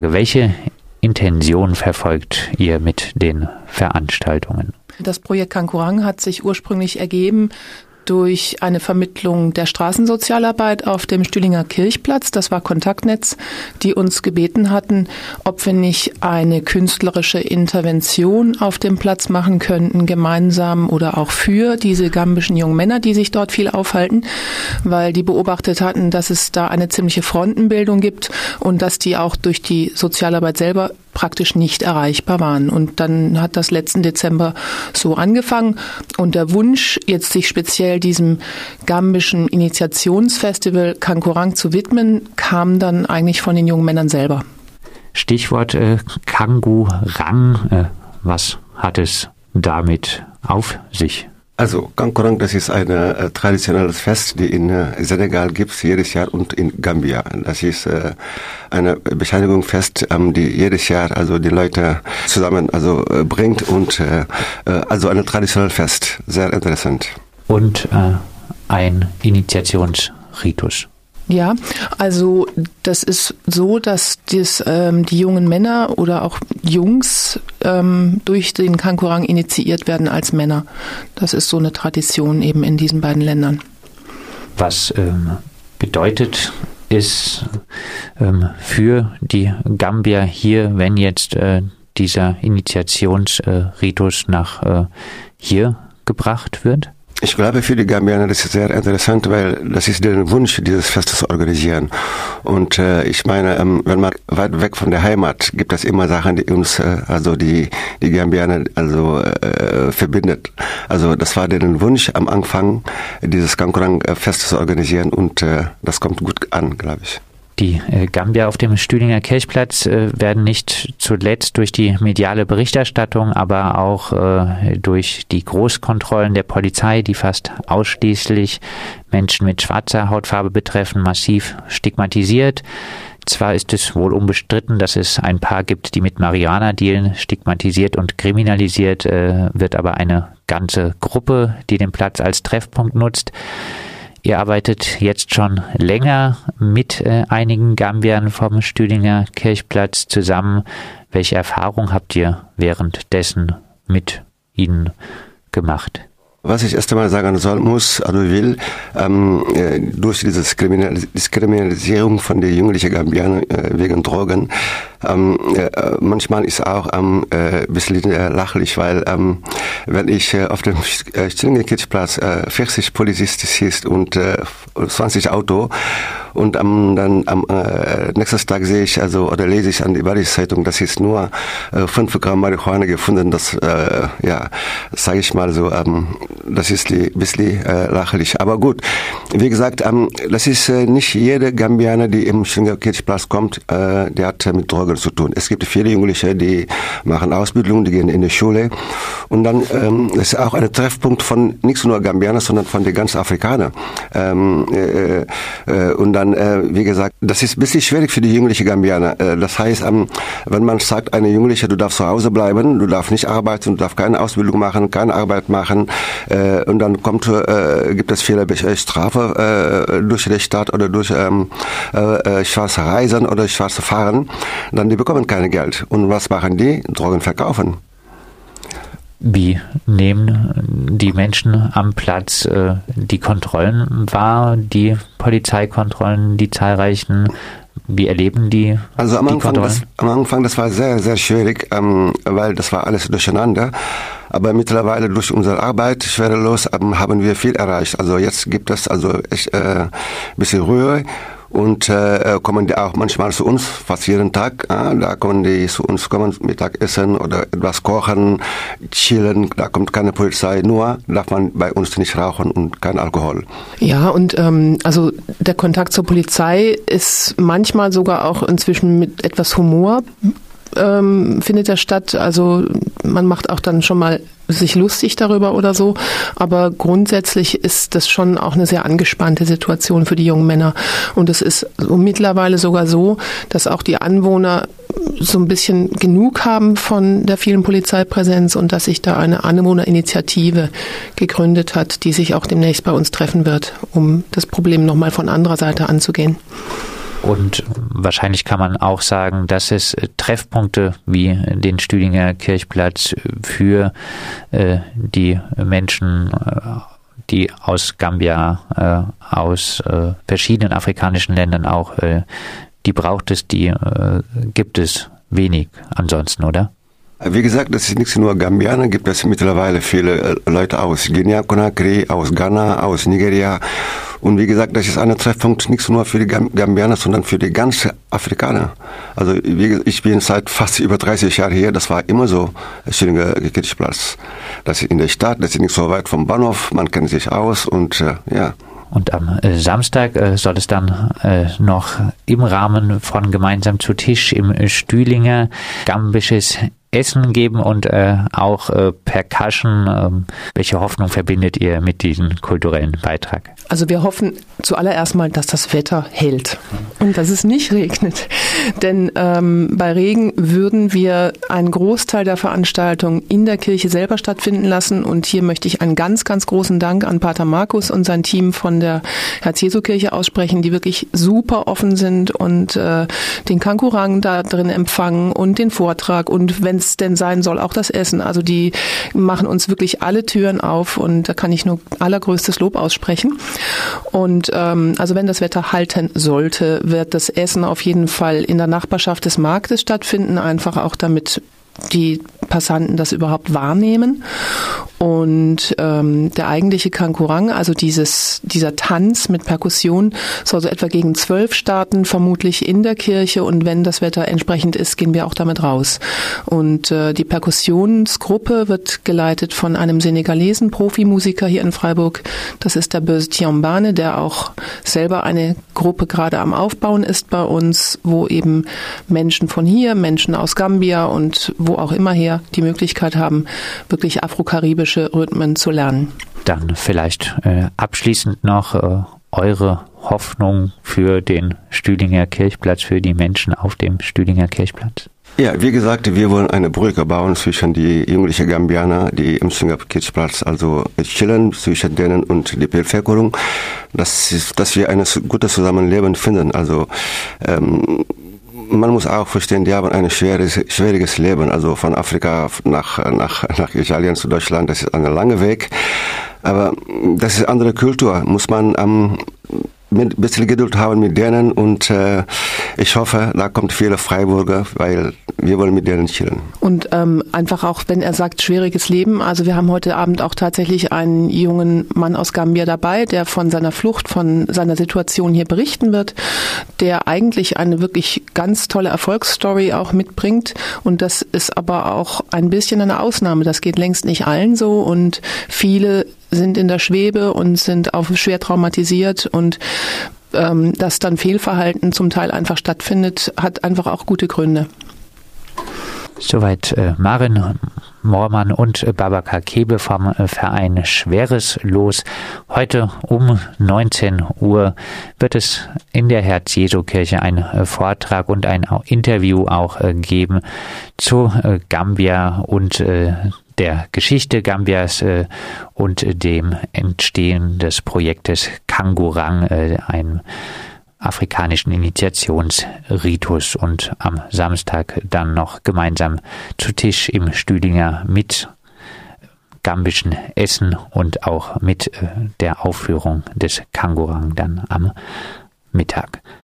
Welche Intention verfolgt ihr mit den Veranstaltungen? Das Projekt Kankurang hat sich ursprünglich ergeben durch eine Vermittlung der Straßensozialarbeit auf dem Stühlinger Kirchplatz. Das war Kontaktnetz, die uns gebeten hatten, ob wir nicht eine künstlerische Intervention auf dem Platz machen könnten, gemeinsam oder auch für diese gambischen jungen Männer, die sich dort viel aufhalten, weil die beobachtet hatten, dass es da eine ziemliche Frontenbildung gibt und dass die auch durch die Sozialarbeit selber praktisch nicht erreichbar waren. Und dann hat das letzten Dezember so angefangen. Und der Wunsch, jetzt sich speziell diesem gambischen Initiationsfestival Kankurang zu widmen, kam dann eigentlich von den jungen Männern selber. Stichwort äh, Kangurang. Äh, was hat es damit auf sich? Also Kankurang, das ist ein äh, traditionelles Fest, die in äh, Senegal gibt jedes Jahr und in Gambia. Das ist äh, eine Bescheinigungsfest, ähm, die jedes Jahr also die Leute zusammen also äh, bringt und äh, äh, also ein traditionelles Fest, sehr interessant. Und äh, ein Initiationsritus. Ja, also das ist so, dass das, ähm, die jungen Männer oder auch Jungs ähm, durch den Kankurang initiiert werden als Männer. Das ist so eine Tradition eben in diesen beiden Ländern. Was ähm, bedeutet es ähm, für die Gambier hier, wenn jetzt äh, dieser Initiationsritus äh, nach äh, hier gebracht wird? Ich glaube, für die Gambianer ist sehr interessant, weil das ist der Wunsch, dieses Fest zu organisieren. Und äh, ich meine, ähm, wenn man weit weg von der Heimat, gibt es immer Sachen, die uns, äh, also die die Gambianer, also äh, verbindet. Also das war deren Wunsch am Anfang, dieses Kankurang-Fest zu organisieren und äh, das kommt gut an, glaube ich. Die äh, Gambier auf dem Stühlinger Kirchplatz äh, werden nicht zuletzt durch die mediale Berichterstattung, aber auch äh, durch die Großkontrollen der Polizei, die fast ausschließlich Menschen mit schwarzer Hautfarbe betreffen, massiv stigmatisiert. Zwar ist es wohl unbestritten, dass es ein paar gibt, die mit Marihuana dealen, stigmatisiert und kriminalisiert, wird aber eine ganze Gruppe, die den Platz als Treffpunkt nutzt. Ihr arbeitet jetzt schon länger mit äh, einigen Gambiern vom Stühlinger Kirchplatz zusammen. Welche Erfahrung habt ihr währenddessen mit ihnen gemacht? Was ich erst einmal sagen soll, muss, also will, ähm, äh, durch diese Diskriminalisierung von den jugendlichen Gambianern äh, wegen Drogen, ähm, äh, manchmal ist auch ähm, äh, ein bisschen äh, lachlich, weil ähm, wenn ich äh, auf dem Stillingenkirchplatz äh, 40 Polizisten siehst und äh, 20 Auto und dann am nächsten Tag sehe ich also oder lese ich an die Barisch-Zeitung, dass ist nur äh, 5 Gramm Marihuana gefunden, das ja, sage ich mal so, ähm, das ist ein bisschen äh, lachlich. Aber gut, wie gesagt, ähm, das ist äh, nicht jede Gambianer, die im Kirchplatz kommt, äh, der hat mit Drogen zu tun. Es gibt viele Jugendliche, die machen Ausbildung, die gehen in die Schule und dann ähm, ist auch ein Treffpunkt von nicht nur Gambianer, sondern von den ganzen Afrikanern. Ähm, äh, äh, und dann, äh, wie gesagt, das ist ein bisschen schwierig für die jugendlichen Gambianer. Äh, das heißt, ähm, wenn man sagt, eine Jugendliche, du darfst zu Hause bleiben, du darfst nicht arbeiten, du darfst keine Ausbildung machen, keine Arbeit machen, äh, und dann kommt, äh, gibt es viele Strafe äh, durch den Staat oder durch ähm, äh, schwarze Reisen oder schwarze Fahren, dann die bekommen kein Geld. Und was machen die? Drogen verkaufen. Wie nehmen die Menschen am Platz äh, die Kontrollen wahr, die Polizeikontrollen, die zahlreichen? Wie erleben die? Also am, die Anfang, das, am Anfang, das war sehr, sehr schwierig, ähm, weil das war alles durcheinander. Aber mittlerweile durch unsere Arbeit schwerelos ähm, haben wir viel erreicht. Also jetzt gibt es also echt äh, bisschen Ruhe und äh, kommen die auch manchmal zu uns, fast jeden Tag. Äh, da kommen die zu uns, kommen Mittag essen oder etwas kochen, chillen. Da kommt keine Polizei, nur darf man bei uns nicht rauchen und kein Alkohol. Ja, und ähm, also der Kontakt zur Polizei ist manchmal sogar auch inzwischen mit etwas Humor ähm, findet er statt. Also man macht auch dann schon mal sich lustig darüber oder so. Aber grundsätzlich ist das schon auch eine sehr angespannte Situation für die jungen Männer. Und es ist mittlerweile sogar so, dass auch die Anwohner so ein bisschen genug haben von der vielen Polizeipräsenz und dass sich da eine Anwohnerinitiative gegründet hat, die sich auch demnächst bei uns treffen wird, um das Problem nochmal von anderer Seite anzugehen. Und wahrscheinlich kann man auch sagen, dass es Treffpunkte wie den Stüdinger Kirchplatz für äh, die Menschen, äh, die aus Gambia, äh, aus äh, verschiedenen afrikanischen Ländern auch, äh, die braucht es, die äh, gibt es wenig ansonsten, oder? Wie gesagt, das ist nicht nur Gambianer, gibt es mittlerweile viele Leute aus Guinea-Conakry, aus Ghana, aus Nigeria und wie gesagt, das ist ein Treffpunkt nicht nur für die Gambianer, sondern für die ganze Afrikaner. Also ich bin seit fast über 30 Jahren hier, das war immer so, Schillinger Kirchplatz. Das ist in der Stadt, das ist nicht so weit vom Bahnhof, man kennt sich aus und äh, ja. Und am äh, Samstag äh, soll es dann äh, noch im Rahmen von Gemeinsam zu Tisch im Stühlinger gambisches Essen geben und äh, auch äh, Percussion. Ähm, welche Hoffnung verbindet ihr mit diesem kulturellen Beitrag? Also wir hoffen zuallererst mal, dass das Wetter hält und dass es nicht regnet. Denn ähm, bei Regen würden wir einen Großteil der Veranstaltung in der Kirche selber stattfinden lassen. Und hier möchte ich einen ganz, ganz großen Dank an Pater Markus und sein Team von der Herz-Jesu-Kirche aussprechen, die wirklich super offen sind und äh, den Kankurang da drin empfangen und den Vortrag und wenn es denn sein soll, auch das Essen. Also die machen uns wirklich alle Türen auf und da kann ich nur allergrößtes Lob aussprechen. Und ähm, also wenn das Wetter halten sollte, wird das Essen auf jeden Fall in der Nachbarschaft des Marktes stattfinden, einfach auch damit die Passanten das überhaupt wahrnehmen. Und ähm, der eigentliche Kankurang, also dieses, dieser Tanz mit Perkussion, soll so etwa gegen zwölf starten, vermutlich in der Kirche. Und wenn das Wetter entsprechend ist, gehen wir auch damit raus. Und äh, die Perkussionsgruppe wird geleitet von einem senegalesen Profimusiker hier in Freiburg. Das ist der Böse Tiambane, der auch selber eine Gruppe gerade am Aufbauen ist bei uns, wo eben Menschen von hier, Menschen aus Gambia und wo auch immer her die Möglichkeit haben, wirklich afrokaribische Rhythmen zu lernen. Dann vielleicht äh, abschließend noch äh, eure Hoffnung für den Stühlinger Kirchplatz, für die Menschen auf dem Stühlinger Kirchplatz. Ja, wie gesagt, wir wollen eine Brücke bauen zwischen die jugendlichen Gambianer, die im Stühlinger Kirchplatz also chillen, zwischen denen und die Bevölkerung, dass, dass wir ein gutes Zusammenleben finden. Also ähm, man muss auch verstehen, die haben ein schweres, schwieriges Leben. Also von Afrika nach, nach, nach Italien zu Deutschland, das ist ein langer Weg. Aber das ist andere Kultur. Muss man ähm, mit ein bisschen Geduld haben mit denen und äh, ich hoffe, da kommt viele Freiburger, weil wir wollen mit denen chillen. Und ähm, einfach auch, wenn er sagt, schwieriges Leben, also wir haben heute Abend auch tatsächlich einen jungen Mann aus Gambia dabei, der von seiner Flucht, von seiner Situation hier berichten wird, der eigentlich eine wirklich ganz tolle Erfolgsstory auch mitbringt und das ist aber auch ein bisschen eine Ausnahme. Das geht längst nicht allen so und viele sind in der Schwebe und sind auch schwer traumatisiert und ähm, dass dann Fehlverhalten zum Teil einfach stattfindet, hat einfach auch gute Gründe. Soweit äh, Marin Mormann und Babaka Kebe vom äh, Verein Schweres Los. Heute um 19 Uhr wird es in der Herz-Jesu-Kirche einen äh, Vortrag und ein Interview auch äh, geben zu Gambia und der Geschichte Gambias äh, und dem Entstehen des Projektes Kangurang, äh, ein afrikanischen Initiationsritus und am Samstag dann noch gemeinsam zu Tisch im Stüdinger mit gambischen Essen und auch mit äh, der Aufführung des Kangurang dann am Mittag.